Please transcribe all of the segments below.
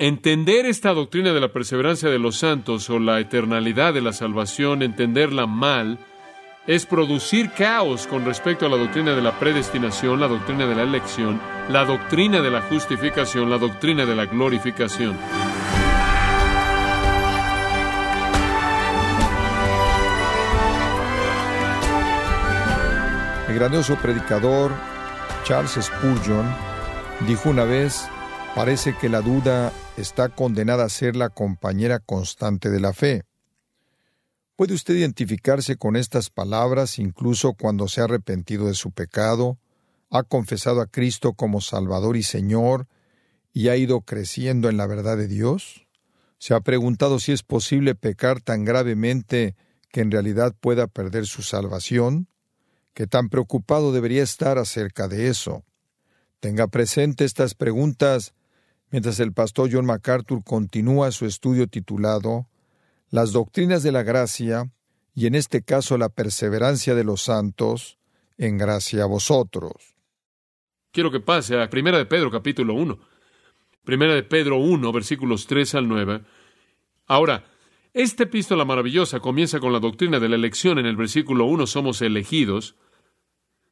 Entender esta doctrina de la perseverancia de los santos o la eternalidad de la salvación, entenderla mal, es producir caos con respecto a la doctrina de la predestinación, la doctrina de la elección, la doctrina de la justificación, la doctrina de la glorificación. El grandioso predicador Charles Spurgeon dijo una vez, parece que la duda está condenada a ser la compañera constante de la fe. ¿Puede usted identificarse con estas palabras incluso cuando se ha arrepentido de su pecado, ha confesado a Cristo como Salvador y Señor y ha ido creciendo en la verdad de Dios? ¿Se ha preguntado si es posible pecar tan gravemente que en realidad pueda perder su salvación? ¿Qué tan preocupado debería estar acerca de eso? Tenga presente estas preguntas mientras el pastor John MacArthur continúa su estudio titulado Las doctrinas de la gracia y en este caso la perseverancia de los santos en gracia a vosotros. Quiero que pase a Primera de Pedro capítulo 1. Primera de Pedro 1 versículos 3 al 9. Ahora, esta epístola maravillosa comienza con la doctrina de la elección en el versículo 1 somos elegidos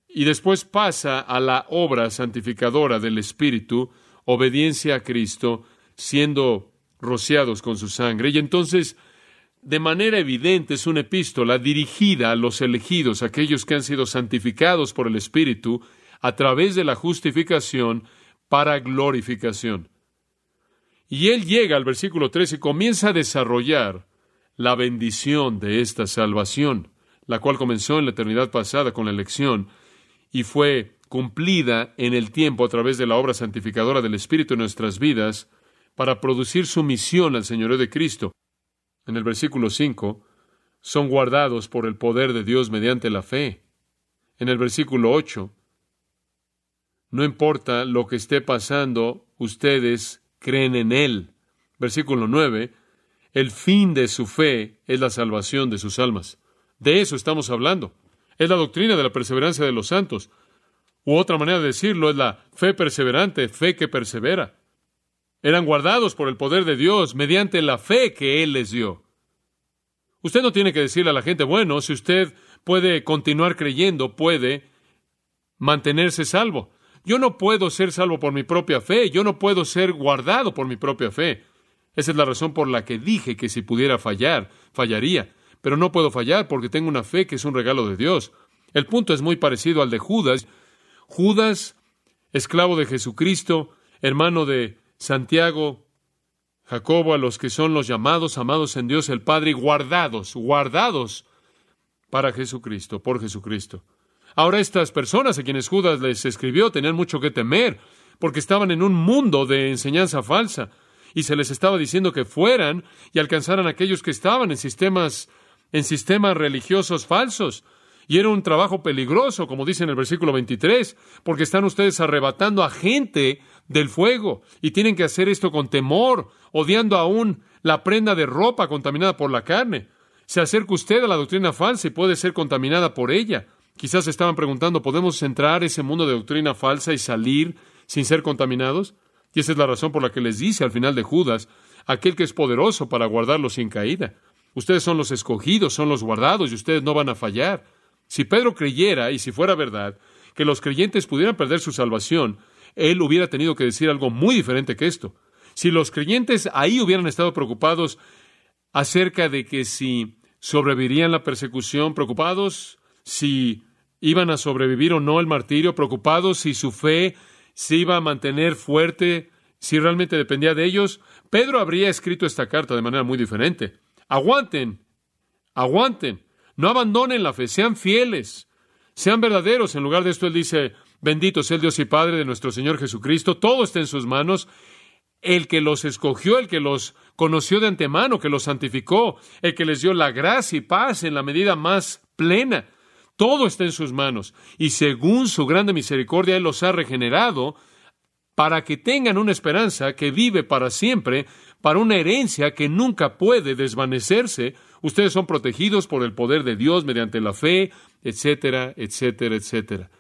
y después pasa a la obra santificadora del Espíritu, obediencia a Cristo, siendo rociados con su sangre. Y entonces, de manera evidente, es una epístola dirigida a los elegidos, aquellos que han sido santificados por el Espíritu, a través de la justificación para glorificación. Y él llega al versículo 13 y comienza a desarrollar la bendición de esta salvación, la cual comenzó en la eternidad pasada con la elección y fue cumplida en el tiempo a través de la obra santificadora del Espíritu en nuestras vidas para producir sumisión al Señorío de Cristo. En el versículo 5, son guardados por el poder de Dios mediante la fe. En el versículo 8, no importa lo que esté pasando, ustedes creen en Él. Versículo 9, el fin de su fe es la salvación de sus almas. De eso estamos hablando. Es la doctrina de la perseverancia de los santos. U otra manera de decirlo es la fe perseverante, fe que persevera. Eran guardados por el poder de Dios mediante la fe que Él les dio. Usted no tiene que decirle a la gente, bueno, si usted puede continuar creyendo, puede mantenerse salvo. Yo no puedo ser salvo por mi propia fe, yo no puedo ser guardado por mi propia fe. Esa es la razón por la que dije que si pudiera fallar, fallaría pero no puedo fallar porque tengo una fe que es un regalo de Dios. El punto es muy parecido al de Judas. Judas, esclavo de Jesucristo, hermano de Santiago, Jacobo, a los que son los llamados, amados en Dios el Padre, y guardados, guardados para Jesucristo, por Jesucristo. Ahora estas personas a quienes Judas les escribió tenían mucho que temer, porque estaban en un mundo de enseñanza falsa, y se les estaba diciendo que fueran y alcanzaran a aquellos que estaban en sistemas en sistemas religiosos falsos. Y era un trabajo peligroso, como dice en el versículo 23, porque están ustedes arrebatando a gente del fuego y tienen que hacer esto con temor, odiando aún la prenda de ropa contaminada por la carne. Se acerca usted a la doctrina falsa y puede ser contaminada por ella. Quizás estaban preguntando, ¿podemos entrar ese mundo de doctrina falsa y salir sin ser contaminados? Y esa es la razón por la que les dice al final de Judas, aquel que es poderoso para guardarlo sin caída. Ustedes son los escogidos, son los guardados y ustedes no van a fallar. Si Pedro creyera, y si fuera verdad, que los creyentes pudieran perder su salvación, él hubiera tenido que decir algo muy diferente que esto. Si los creyentes ahí hubieran estado preocupados acerca de que si sobrevivirían la persecución, preocupados si iban a sobrevivir o no el martirio, preocupados si su fe se iba a mantener fuerte, si realmente dependía de ellos, Pedro habría escrito esta carta de manera muy diferente. Aguanten, aguanten, no abandonen la fe, sean fieles, sean verdaderos. En lugar de esto, Él dice, bendito sea el Dios y Padre de nuestro Señor Jesucristo, todo está en sus manos. El que los escogió, el que los conoció de antemano, que los santificó, el que les dio la gracia y paz en la medida más plena. Todo está en sus manos. Y según su grande misericordia, Él los ha regenerado para que tengan una esperanza que vive para siempre, para una herencia que nunca puede desvanecerse. Ustedes son protegidos por el poder de Dios mediante la fe, etcétera, etcétera, etcétera.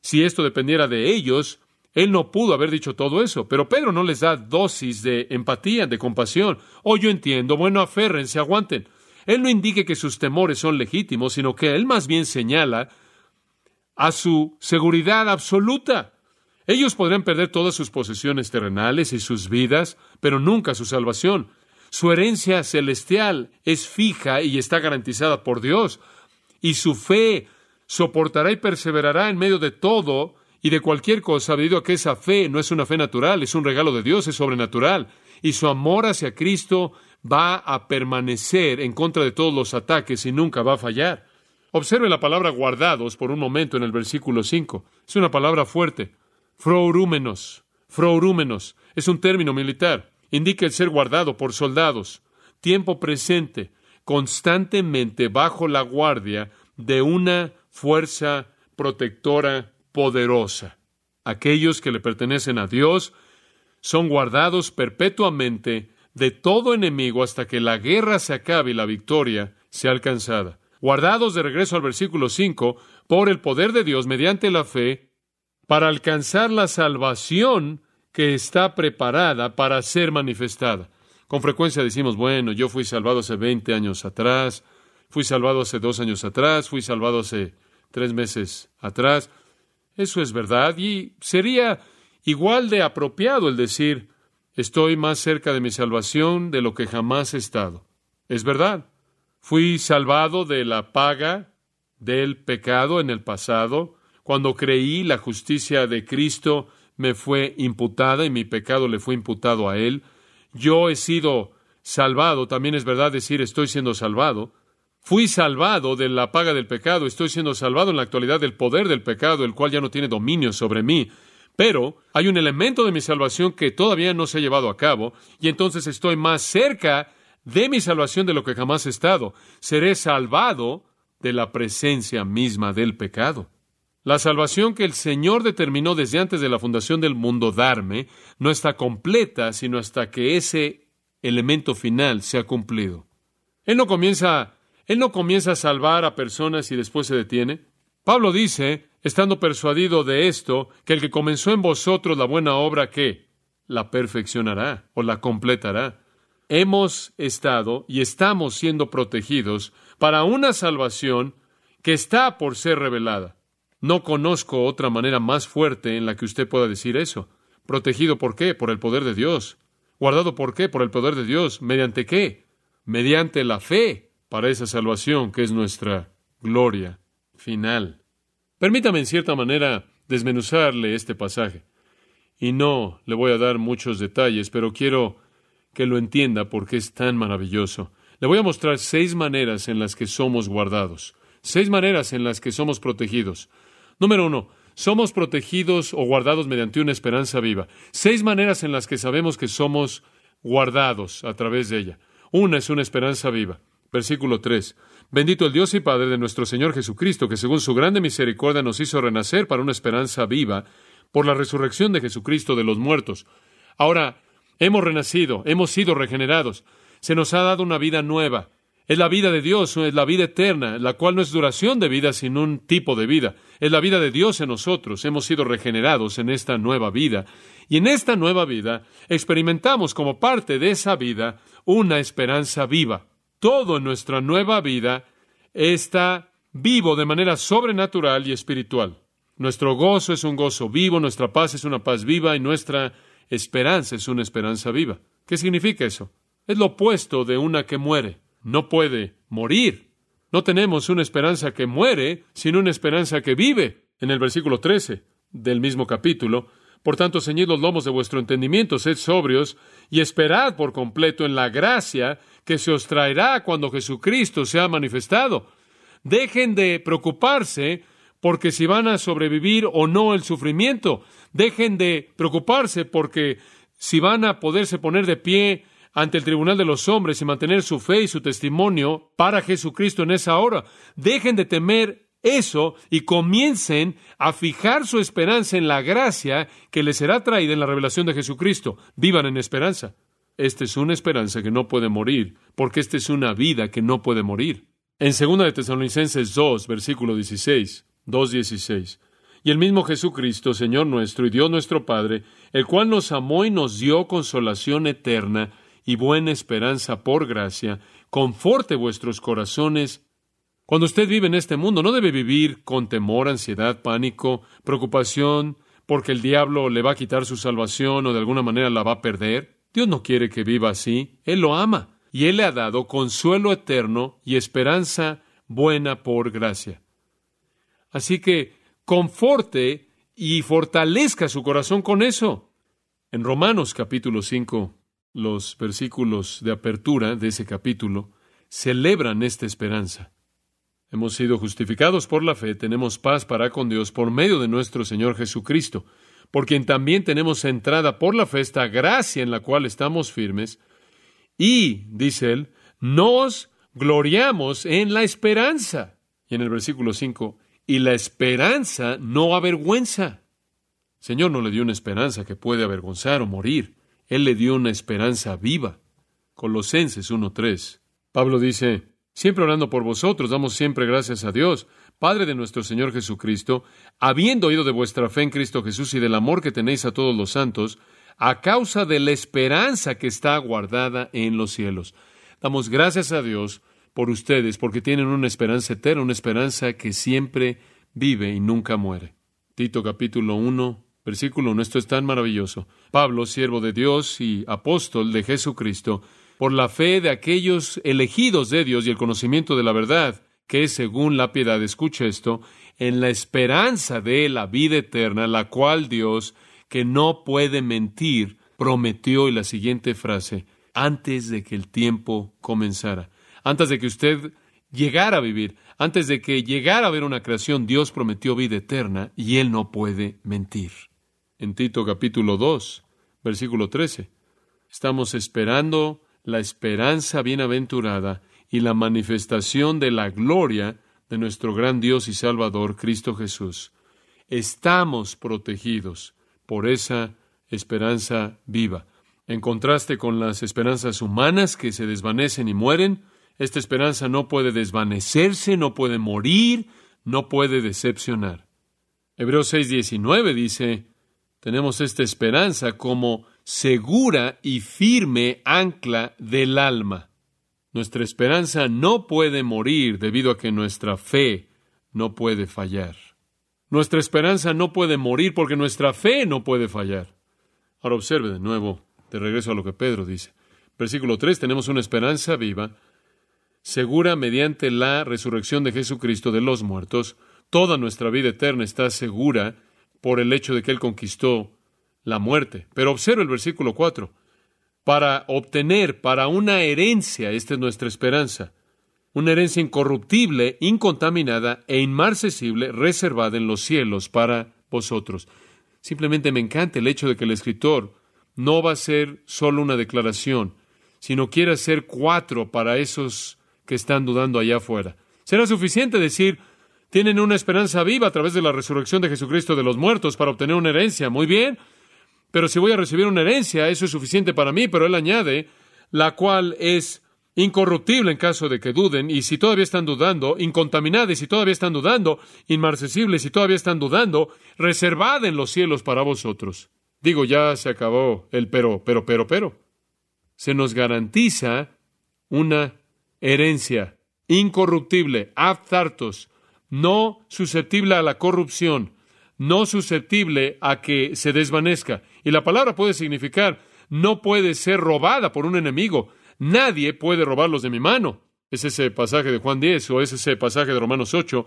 Si esto dependiera de ellos, Él no pudo haber dicho todo eso, pero Pedro no les da dosis de empatía, de compasión. Oh, yo entiendo, bueno, aférrense, aguanten. Él no indique que sus temores son legítimos, sino que él más bien señala a su seguridad absoluta. Ellos podrían perder todas sus posesiones terrenales y sus vidas, pero nunca su salvación. Su herencia celestial es fija y está garantizada por Dios, y su fe soportará y perseverará en medio de todo y de cualquier cosa, debido a que esa fe no es una fe natural, es un regalo de Dios, es sobrenatural, y su amor hacia Cristo va a permanecer en contra de todos los ataques y nunca va a fallar. Observe la palabra guardados por un momento en el versículo 5. Es una palabra fuerte. Frourúmenos. Frourúmenos. Es un término militar. Indica el ser guardado por soldados. Tiempo presente. Constantemente bajo la guardia de una fuerza protectora poderosa. Aquellos que le pertenecen a Dios son guardados perpetuamente de todo enemigo hasta que la guerra se acabe y la victoria sea alcanzada. Guardados de regreso al versículo 5 por el poder de Dios mediante la fe para alcanzar la salvación que está preparada para ser manifestada. Con frecuencia decimos, bueno, yo fui salvado hace 20 años atrás, fui salvado hace dos años atrás, fui salvado hace tres meses atrás. Eso es verdad y sería igual de apropiado el decir, estoy más cerca de mi salvación de lo que jamás he estado. Es verdad. Fui salvado de la paga del pecado en el pasado. Cuando creí la justicia de Cristo me fue imputada y mi pecado le fue imputado a Él. Yo he sido salvado, también es verdad decir estoy siendo salvado. Fui salvado de la paga del pecado, estoy siendo salvado en la actualidad del poder del pecado, el cual ya no tiene dominio sobre mí. Pero hay un elemento de mi salvación que todavía no se ha llevado a cabo, y entonces estoy más cerca de mi salvación de lo que jamás he estado. Seré salvado de la presencia misma del pecado. La salvación que el Señor determinó desde antes de la fundación del mundo darme no está completa sino hasta que ese elemento final se ha cumplido. Él no comienza él no comienza a salvar a personas y después se detiene. Pablo dice, estando persuadido de esto, que el que comenzó en vosotros la buena obra, ¿qué? La perfeccionará o la completará. Hemos estado y estamos siendo protegidos para una salvación que está por ser revelada. No conozco otra manera más fuerte en la que usted pueda decir eso. Protegido por qué? Por el poder de Dios. Guardado por qué? Por el poder de Dios. ¿Mediante qué? Mediante la fe para esa salvación que es nuestra gloria final. Permítame en cierta manera desmenuzarle este pasaje. Y no le voy a dar muchos detalles, pero quiero que lo entienda porque es tan maravilloso. Le voy a mostrar seis maneras en las que somos guardados, seis maneras en las que somos protegidos. Número uno, somos protegidos o guardados mediante una esperanza viva. Seis maneras en las que sabemos que somos guardados a través de ella. Una es una esperanza viva. Versículo 3. Bendito el Dios y Padre de nuestro Señor Jesucristo, que según su grande misericordia nos hizo renacer para una esperanza viva por la resurrección de Jesucristo de los muertos. Ahora, hemos renacido, hemos sido regenerados, se nos ha dado una vida nueva. Es la vida de Dios, es la vida eterna, la cual no es duración de vida, sino un tipo de vida. Es la vida de Dios en nosotros. Hemos sido regenerados en esta nueva vida. Y en esta nueva vida experimentamos como parte de esa vida una esperanza viva todo en nuestra nueva vida está vivo de manera sobrenatural y espiritual. Nuestro gozo es un gozo vivo, nuestra paz es una paz viva y nuestra esperanza es una esperanza viva. ¿Qué significa eso? Es lo opuesto de una que muere. No puede morir. No tenemos una esperanza que muere, sino una esperanza que vive. En el versículo 13 del mismo capítulo, por tanto, ceñid los lomos de vuestro entendimiento, sed sobrios y esperad por completo en la gracia que se os traerá cuando Jesucristo sea manifestado. Dejen de preocuparse porque si van a sobrevivir o no el sufrimiento. Dejen de preocuparse porque si van a poderse poner de pie ante el tribunal de los hombres y mantener su fe y su testimonio para Jesucristo en esa hora. Dejen de temer eso y comiencen a fijar su esperanza en la gracia que les será traída en la revelación de Jesucristo. Vivan en esperanza. Esta es una esperanza que no puede morir, porque esta es una vida que no puede morir. En 2 de Tesalonicenses 2, versículo 16, 2.16, Y el mismo Jesucristo, Señor nuestro y Dios nuestro Padre, el cual nos amó y nos dio consolación eterna y buena esperanza por gracia, conforte vuestros corazones. Cuando usted vive en este mundo, no debe vivir con temor, ansiedad, pánico, preocupación, porque el diablo le va a quitar su salvación o de alguna manera la va a perder. Dios no quiere que viva así. Él lo ama y Él le ha dado consuelo eterno y esperanza buena por gracia. Así que conforte y fortalezca su corazón con eso. En Romanos capítulo 5, los versículos de apertura de ese capítulo celebran esta esperanza. Hemos sido justificados por la fe, tenemos paz para con Dios por medio de nuestro Señor Jesucristo, por quien también tenemos entrada por la fe esta gracia en la cual estamos firmes, y, dice él, nos gloriamos en la esperanza. Y en el versículo 5, y la esperanza no avergüenza. Señor no le dio una esperanza que puede avergonzar o morir. Él le dio una esperanza viva. Colosenses 1.3. Pablo dice, siempre orando por vosotros, damos siempre gracias a Dios, Padre de nuestro Señor Jesucristo, habiendo oído de vuestra fe en Cristo Jesús y del amor que tenéis a todos los santos, a causa de la esperanza que está guardada en los cielos. Damos gracias a Dios por ustedes, porque tienen una esperanza eterna, una esperanza que siempre vive y nunca muere. Tito capítulo 1, versículo 1, esto es tan maravilloso. Pablo, siervo de Dios y apóstol de Jesucristo, por la fe de aquellos elegidos de Dios y el conocimiento de la verdad, que según la piedad, escucha esto, en la esperanza de la vida eterna, la cual Dios que no puede mentir, prometió y la siguiente frase, antes de que el tiempo comenzara, antes de que usted llegara a vivir, antes de que llegara a ver una creación, Dios prometió vida eterna y Él no puede mentir. En Tito capítulo 2, versículo 13, estamos esperando la esperanza bienaventurada y la manifestación de la gloria de nuestro gran Dios y Salvador, Cristo Jesús. Estamos protegidos por esa esperanza viva. En contraste con las esperanzas humanas que se desvanecen y mueren, esta esperanza no puede desvanecerse, no puede morir, no puede decepcionar. Hebreos 6:19 dice, tenemos esta esperanza como segura y firme ancla del alma. Nuestra esperanza no puede morir debido a que nuestra fe no puede fallar. Nuestra esperanza no puede morir porque nuestra fe no puede fallar. Ahora observe de nuevo, de regreso a lo que Pedro dice. Versículo 3, tenemos una esperanza viva, segura mediante la resurrección de Jesucristo de los muertos. Toda nuestra vida eterna está segura por el hecho de que Él conquistó la muerte. Pero observe el versículo 4. Para obtener, para una herencia, esta es nuestra esperanza una herencia incorruptible, incontaminada e inmarcesible, reservada en los cielos para vosotros. Simplemente me encanta el hecho de que el escritor no va a ser solo una declaración, sino quiere hacer cuatro para esos que están dudando allá afuera. Será suficiente decir, tienen una esperanza viva a través de la resurrección de Jesucristo de los muertos para obtener una herencia. Muy bien, pero si voy a recibir una herencia, eso es suficiente para mí, pero él añade, la cual es incorruptible en caso de que duden, y si todavía están dudando, incontaminada y si todavía están dudando, inmarcesible si todavía están dudando, reservada en los cielos para vosotros. Digo, ya se acabó el pero, pero, pero, pero. Se nos garantiza una herencia incorruptible, aptartos, no susceptible a la corrupción, no susceptible a que se desvanezca. Y la palabra puede significar no puede ser robada por un enemigo, Nadie puede robarlos de mi mano. Es ese pasaje de Juan 10 o es ese pasaje de Romanos 8.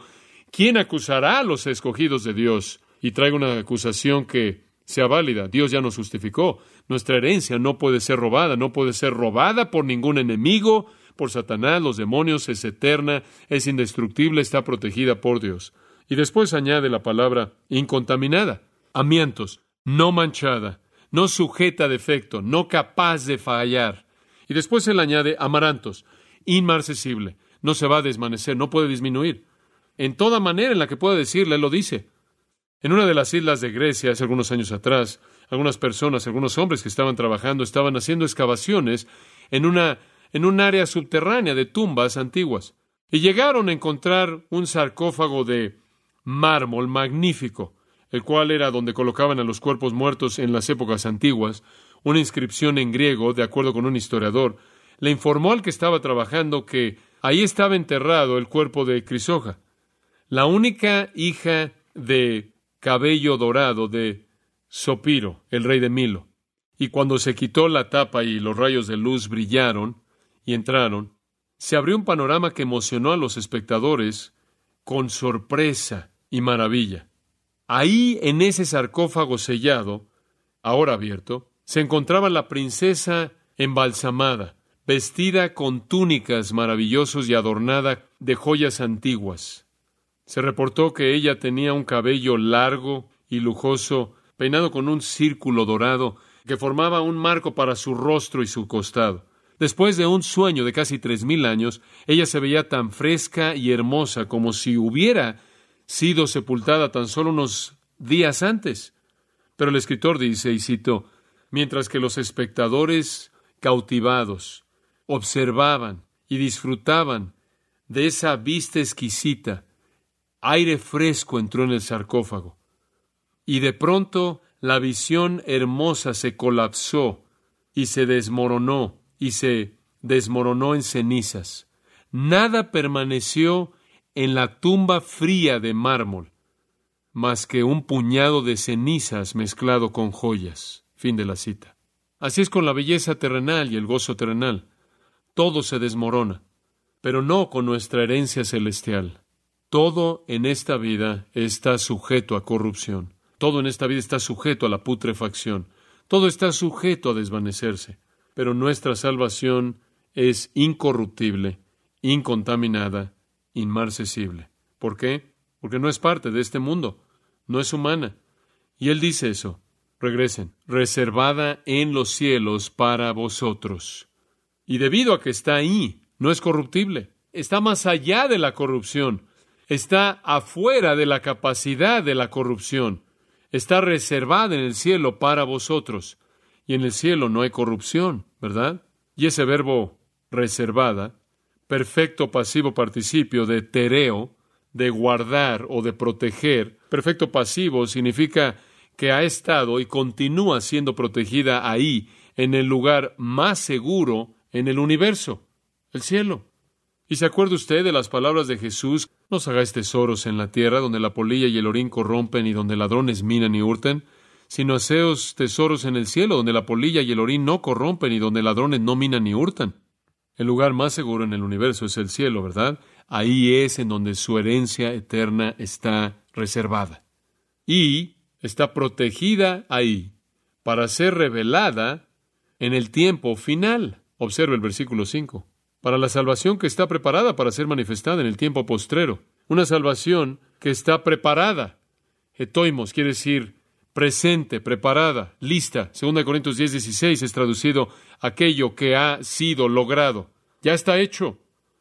¿Quién acusará a los escogidos de Dios? Y traigo una acusación que sea válida. Dios ya nos justificó. Nuestra herencia no puede ser robada, no puede ser robada por ningún enemigo, por Satanás, los demonios, es eterna, es indestructible, está protegida por Dios. Y después añade la palabra incontaminada, amientos, no manchada, no sujeta a defecto, no capaz de fallar. Y después él añade amarantos, inmarcesible, no se va a desvanecer, no puede disminuir. En toda manera en la que pueda decirle, él lo dice. En una de las islas de Grecia, hace algunos años atrás, algunas personas, algunos hombres que estaban trabajando, estaban haciendo excavaciones en una en un área subterránea de tumbas antiguas. Y llegaron a encontrar un sarcófago de mármol magnífico. el cual era donde colocaban a los cuerpos muertos en las épocas antiguas, una inscripción en griego, de acuerdo con un historiador, le informó al que estaba trabajando que ahí estaba enterrado el cuerpo de Crisoja, la única hija de cabello dorado de Sopiro, el rey de Milo. Y cuando se quitó la tapa y los rayos de luz brillaron y entraron, se abrió un panorama que emocionó a los espectadores con sorpresa y maravilla. Ahí, en ese sarcófago sellado, ahora abierto, se encontraba la princesa embalsamada, vestida con túnicas maravillosos y adornada de joyas antiguas. Se reportó que ella tenía un cabello largo y lujoso, peinado con un círculo dorado que formaba un marco para su rostro y su costado. Después de un sueño de casi tres mil años, ella se veía tan fresca y hermosa como si hubiera sido sepultada tan solo unos días antes. Pero el escritor dice, y cito, mientras que los espectadores cautivados observaban y disfrutaban de esa vista exquisita, aire fresco entró en el sarcófago. Y de pronto la visión hermosa se colapsó y se desmoronó y se desmoronó en cenizas. Nada permaneció en la tumba fría de mármol más que un puñado de cenizas mezclado con joyas. Fin de la cita. Así es con la belleza terrenal y el gozo terrenal todo se desmorona, pero no con nuestra herencia celestial. Todo en esta vida está sujeto a corrupción. Todo en esta vida está sujeto a la putrefacción. Todo está sujeto a desvanecerse. Pero nuestra salvación es incorruptible, incontaminada, inmarcesible. ¿Por qué? Porque no es parte de este mundo, no es humana. Y él dice eso. Regresen, reservada en los cielos para vosotros. Y debido a que está ahí, no es corruptible. Está más allá de la corrupción. Está afuera de la capacidad de la corrupción. Está reservada en el cielo para vosotros. Y en el cielo no hay corrupción, ¿verdad? Y ese verbo reservada, perfecto pasivo participio de tereo, de guardar o de proteger, perfecto pasivo significa que ha estado y continúa siendo protegida ahí, en el lugar más seguro en el universo, el cielo. ¿Y se acuerda usted de las palabras de Jesús? No os hagáis tesoros en la tierra donde la polilla y el orín corrompen y donde ladrones minan y hurten, sino haceos tesoros en el cielo donde la polilla y el orín no corrompen y donde ladrones no minan ni hurtan. El lugar más seguro en el universo es el cielo, ¿verdad? Ahí es en donde su herencia eterna está reservada. Y está protegida ahí para ser revelada en el tiempo final. Observe el versículo 5. Para la salvación que está preparada para ser manifestada en el tiempo postrero. Una salvación que está preparada. Etoimos quiere decir presente, preparada, lista. 2 Corintios 10, 16 es traducido aquello que ha sido logrado. Ya está hecho.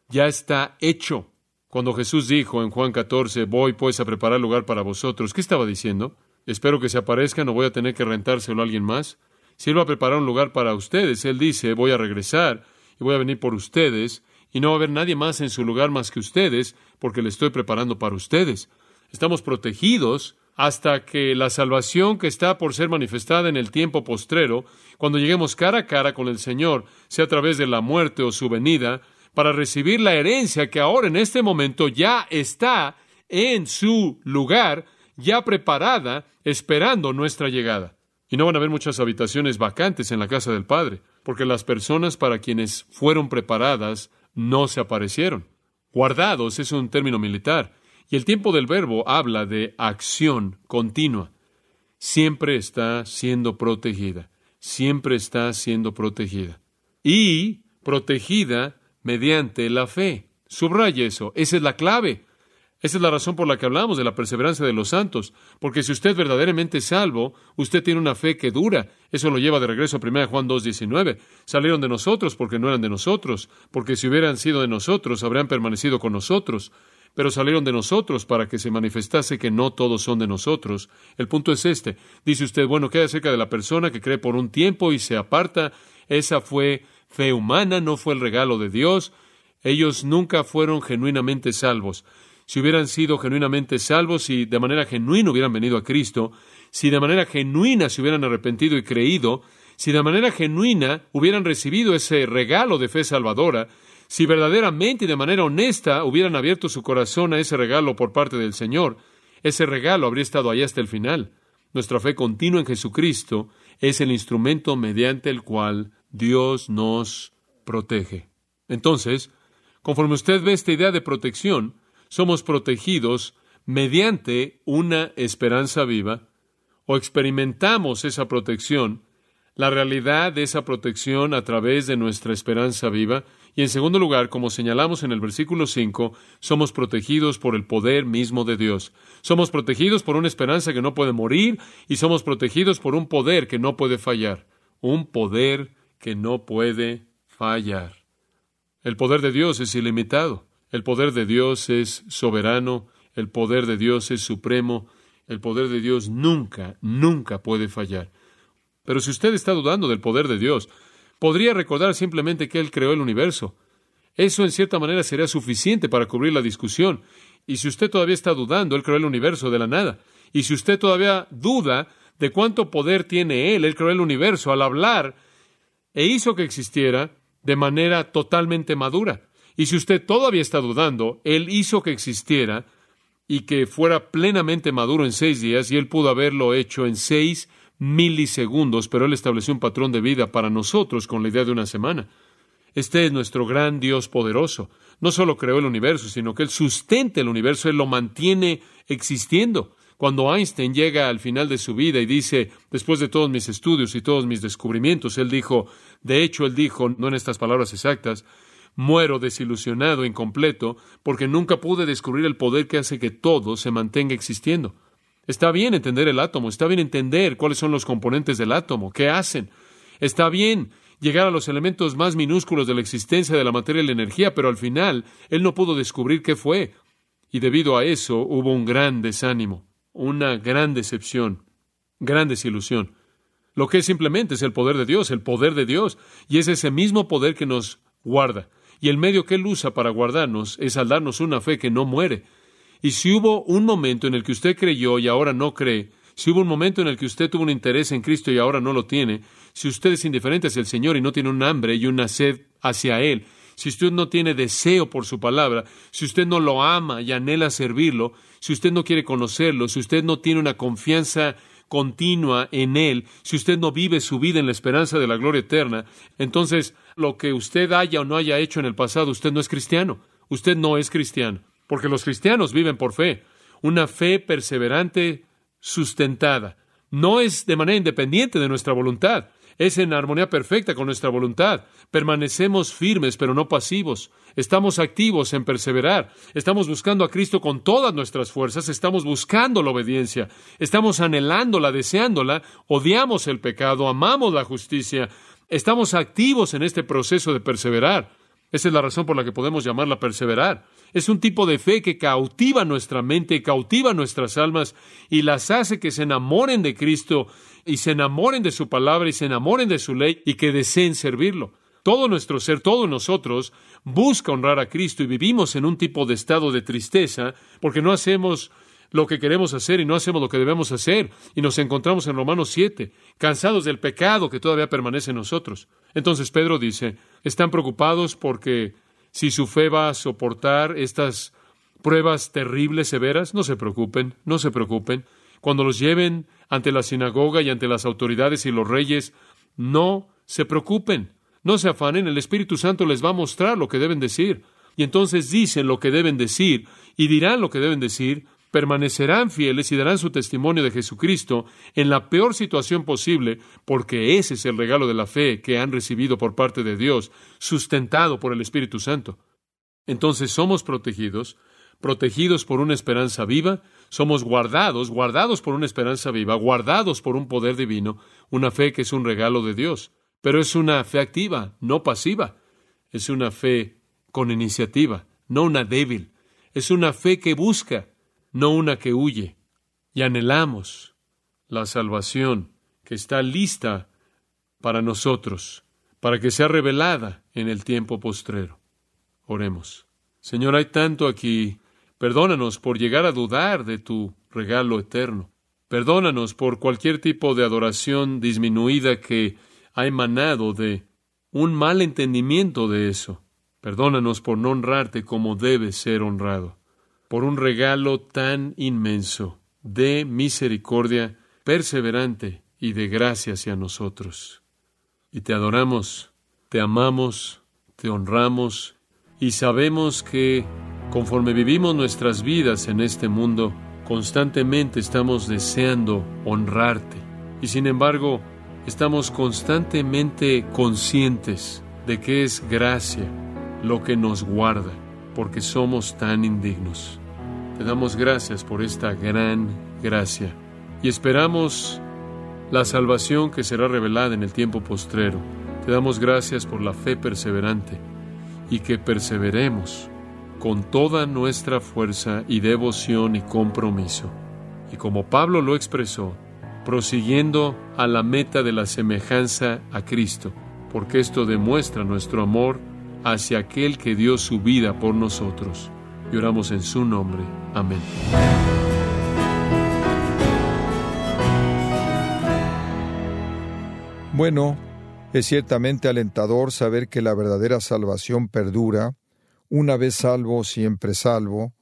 Ya está hecho. Cuando Jesús dijo en Juan 14, voy pues a preparar lugar para vosotros, ¿qué estaba diciendo? Espero que se aparezcan, no voy a tener que rentárselo a alguien más. Si va a preparar un lugar para ustedes, Él dice, voy a regresar y voy a venir por ustedes, y no va a haber nadie más en su lugar más que ustedes, porque le estoy preparando para ustedes. Estamos protegidos hasta que la salvación que está por ser manifestada en el tiempo postrero, cuando lleguemos cara a cara con el Señor, sea a través de la muerte o su venida, para recibir la herencia que ahora en este momento ya está en su lugar, ya preparada, esperando nuestra llegada. Y no van a haber muchas habitaciones vacantes en la casa del Padre, porque las personas para quienes fueron preparadas no se aparecieron. Guardados es un término militar, y el tiempo del verbo habla de acción continua. Siempre está siendo protegida, siempre está siendo protegida. Y protegida mediante la fe. Subraya eso, esa es la clave. Esa es la razón por la que hablamos de la perseverancia de los santos, porque si usted verdaderamente es salvo, usted tiene una fe que dura. Eso lo lleva de regreso a 1 Juan 2.19. Salieron de nosotros porque no eran de nosotros, porque si hubieran sido de nosotros, habrían permanecido con nosotros. Pero salieron de nosotros para que se manifestase que no todos son de nosotros. El punto es este. Dice usted, bueno, queda cerca de la persona que cree por un tiempo y se aparta. Esa fue fe humana, no fue el regalo de Dios. Ellos nunca fueron genuinamente salvos. si hubieran sido genuinamente salvos, si de manera genuina hubieran venido a Cristo, si de manera genuina se hubieran arrepentido y creído, si de manera genuina hubieran recibido ese regalo de fe salvadora, si verdaderamente y de manera honesta hubieran abierto su corazón a ese regalo por parte del Señor, ese regalo habría estado ahí hasta el final. Nuestra fe continua en Jesucristo es el instrumento mediante el cual Dios nos protege. Entonces, conforme usted ve esta idea de protección, somos protegidos mediante una esperanza viva, o experimentamos esa protección, la realidad de esa protección a través de nuestra esperanza viva, y en segundo lugar, como señalamos en el versículo 5, somos protegidos por el poder mismo de Dios. Somos protegidos por una esperanza que no puede morir y somos protegidos por un poder que no puede fallar. Un poder que no puede fallar. El poder de Dios es ilimitado. El poder de Dios es soberano. El poder de Dios es supremo. El poder de Dios nunca, nunca puede fallar. Pero si usted está dudando del poder de Dios, podría recordar simplemente que Él creó el universo. Eso en cierta manera sería suficiente para cubrir la discusión. Y si usted todavía está dudando, Él creó el universo de la nada. Y si usted todavía duda de cuánto poder tiene Él, Él creó el universo al hablar e hizo que existiera de manera totalmente madura. Y si usted todavía está dudando, Él hizo que existiera y que fuera plenamente maduro en seis días, y Él pudo haberlo hecho en seis milisegundos, pero Él estableció un patrón de vida para nosotros con la idea de una semana. Este es nuestro gran Dios poderoso. No solo creó el universo, sino que Él sustenta el universo, Él lo mantiene existiendo. Cuando Einstein llega al final de su vida y dice, después de todos mis estudios y todos mis descubrimientos, él dijo, de hecho, él dijo, no en estas palabras exactas, muero desilusionado, incompleto, porque nunca pude descubrir el poder que hace que todo se mantenga existiendo. Está bien entender el átomo, está bien entender cuáles son los componentes del átomo, qué hacen. Está bien llegar a los elementos más minúsculos de la existencia de la materia y la energía, pero al final él no pudo descubrir qué fue. Y debido a eso hubo un gran desánimo, una gran decepción, gran desilusión. Lo que es simplemente es el poder de Dios, el poder de Dios, y es ese mismo poder que nos guarda. Y el medio que Él usa para guardarnos es al darnos una fe que no muere. Y si hubo un momento en el que usted creyó y ahora no cree, si hubo un momento en el que usted tuvo un interés en Cristo y ahora no lo tiene, si usted es indiferente hacia el Señor y no tiene un hambre y una sed hacia Él, si usted no tiene deseo por su palabra, si usted no lo ama y anhela servirlo, si usted no quiere conocerlo, si usted no tiene una confianza continua en Él, si usted no vive su vida en la esperanza de la gloria eterna, entonces lo que usted haya o no haya hecho en el pasado, usted no es cristiano. Usted no es cristiano, porque los cristianos viven por fe, una fe perseverante, sustentada. No es de manera independiente de nuestra voluntad es en armonía perfecta con nuestra voluntad. Permanecemos firmes, pero no pasivos. Estamos activos en perseverar. Estamos buscando a Cristo con todas nuestras fuerzas. Estamos buscando la obediencia. Estamos anhelándola, deseándola. Odiamos el pecado, amamos la justicia. Estamos activos en este proceso de perseverar. Esa es la razón por la que podemos llamarla perseverar. Es un tipo de fe que cautiva nuestra mente, cautiva nuestras almas y las hace que se enamoren de Cristo y se enamoren de su palabra y se enamoren de su ley y que deseen servirlo. Todo nuestro ser, todos nosotros, busca honrar a Cristo y vivimos en un tipo de estado de tristeza porque no hacemos lo que queremos hacer y no hacemos lo que debemos hacer y nos encontramos en Romanos 7, cansados del pecado que todavía permanece en nosotros. Entonces Pedro dice, están preocupados porque si su fe va a soportar estas pruebas terribles, severas, no se preocupen, no se preocupen. Cuando los lleven ante la sinagoga y ante las autoridades y los reyes, no se preocupen, no se afanen, el Espíritu Santo les va a mostrar lo que deben decir. Y entonces dicen lo que deben decir y dirán lo que deben decir, permanecerán fieles y darán su testimonio de Jesucristo en la peor situación posible, porque ese es el regalo de la fe que han recibido por parte de Dios, sustentado por el Espíritu Santo. Entonces somos protegidos, protegidos por una esperanza viva, somos guardados, guardados por una esperanza viva, guardados por un poder divino, una fe que es un regalo de Dios. Pero es una fe activa, no pasiva. Es una fe con iniciativa, no una débil. Es una fe que busca, no una que huye. Y anhelamos la salvación que está lista para nosotros, para que sea revelada en el tiempo postrero. Oremos. Señor, hay tanto aquí Perdónanos por llegar a dudar de tu regalo eterno. Perdónanos por cualquier tipo de adoración disminuida que ha emanado de un mal entendimiento de eso. Perdónanos por no honrarte como debe ser honrado, por un regalo tan inmenso de misericordia perseverante y de gracia hacia nosotros. Y te adoramos, te amamos, te honramos y sabemos que conforme vivimos nuestras vidas en este mundo, constantemente estamos deseando honrarte. Y sin embargo, estamos constantemente conscientes de que es gracia lo que nos guarda, porque somos tan indignos. Te damos gracias por esta gran gracia y esperamos la salvación que será revelada en el tiempo postrero. Te damos gracias por la fe perseverante y que perseveremos con toda nuestra fuerza y devoción y compromiso. Y como Pablo lo expresó, prosiguiendo a la meta de la semejanza a Cristo, porque esto demuestra nuestro amor hacia aquel que dio su vida por nosotros. Y oramos en su nombre. Amén. Bueno, es ciertamente alentador saber que la verdadera salvación perdura, una vez salvo, siempre salvo,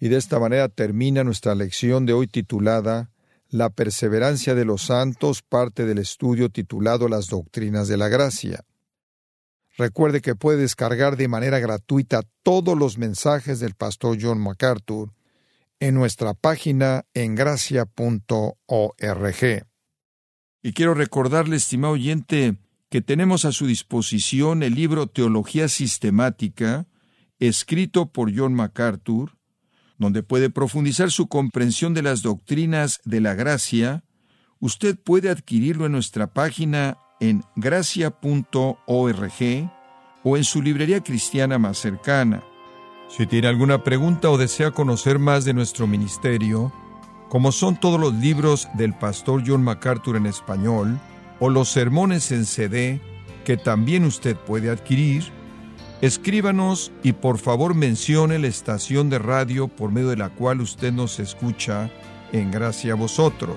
y de esta manera termina nuestra lección de hoy titulada La perseverancia de los santos, parte del estudio titulado Las Doctrinas de la Gracia. Recuerde que puede descargar de manera gratuita todos los mensajes del pastor John MacArthur en nuestra página en gracia.org. Y quiero recordarle, estimado oyente, que tenemos a su disposición el libro Teología Sistemática, escrito por John MacArthur, donde puede profundizar su comprensión de las doctrinas de la gracia. Usted puede adquirirlo en nuestra página en gracia.org o en su librería cristiana más cercana. Si tiene alguna pregunta o desea conocer más de nuestro ministerio, como son todos los libros del pastor John MacArthur en español o los sermones en CD que también usted puede adquirir, escríbanos y por favor mencione la estación de radio por medio de la cual usted nos escucha en gracia a vosotros.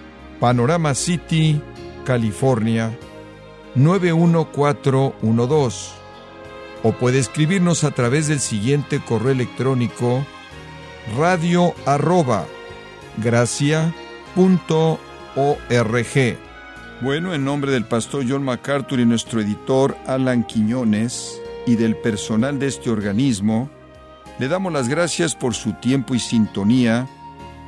Panorama City, California 91412 o puede escribirnos a través del siguiente correo electrónico radio arroba gracia punto org. Bueno, en nombre del pastor John MacArthur y nuestro editor Alan Quiñones y del personal de este organismo, le damos las gracias por su tiempo y sintonía,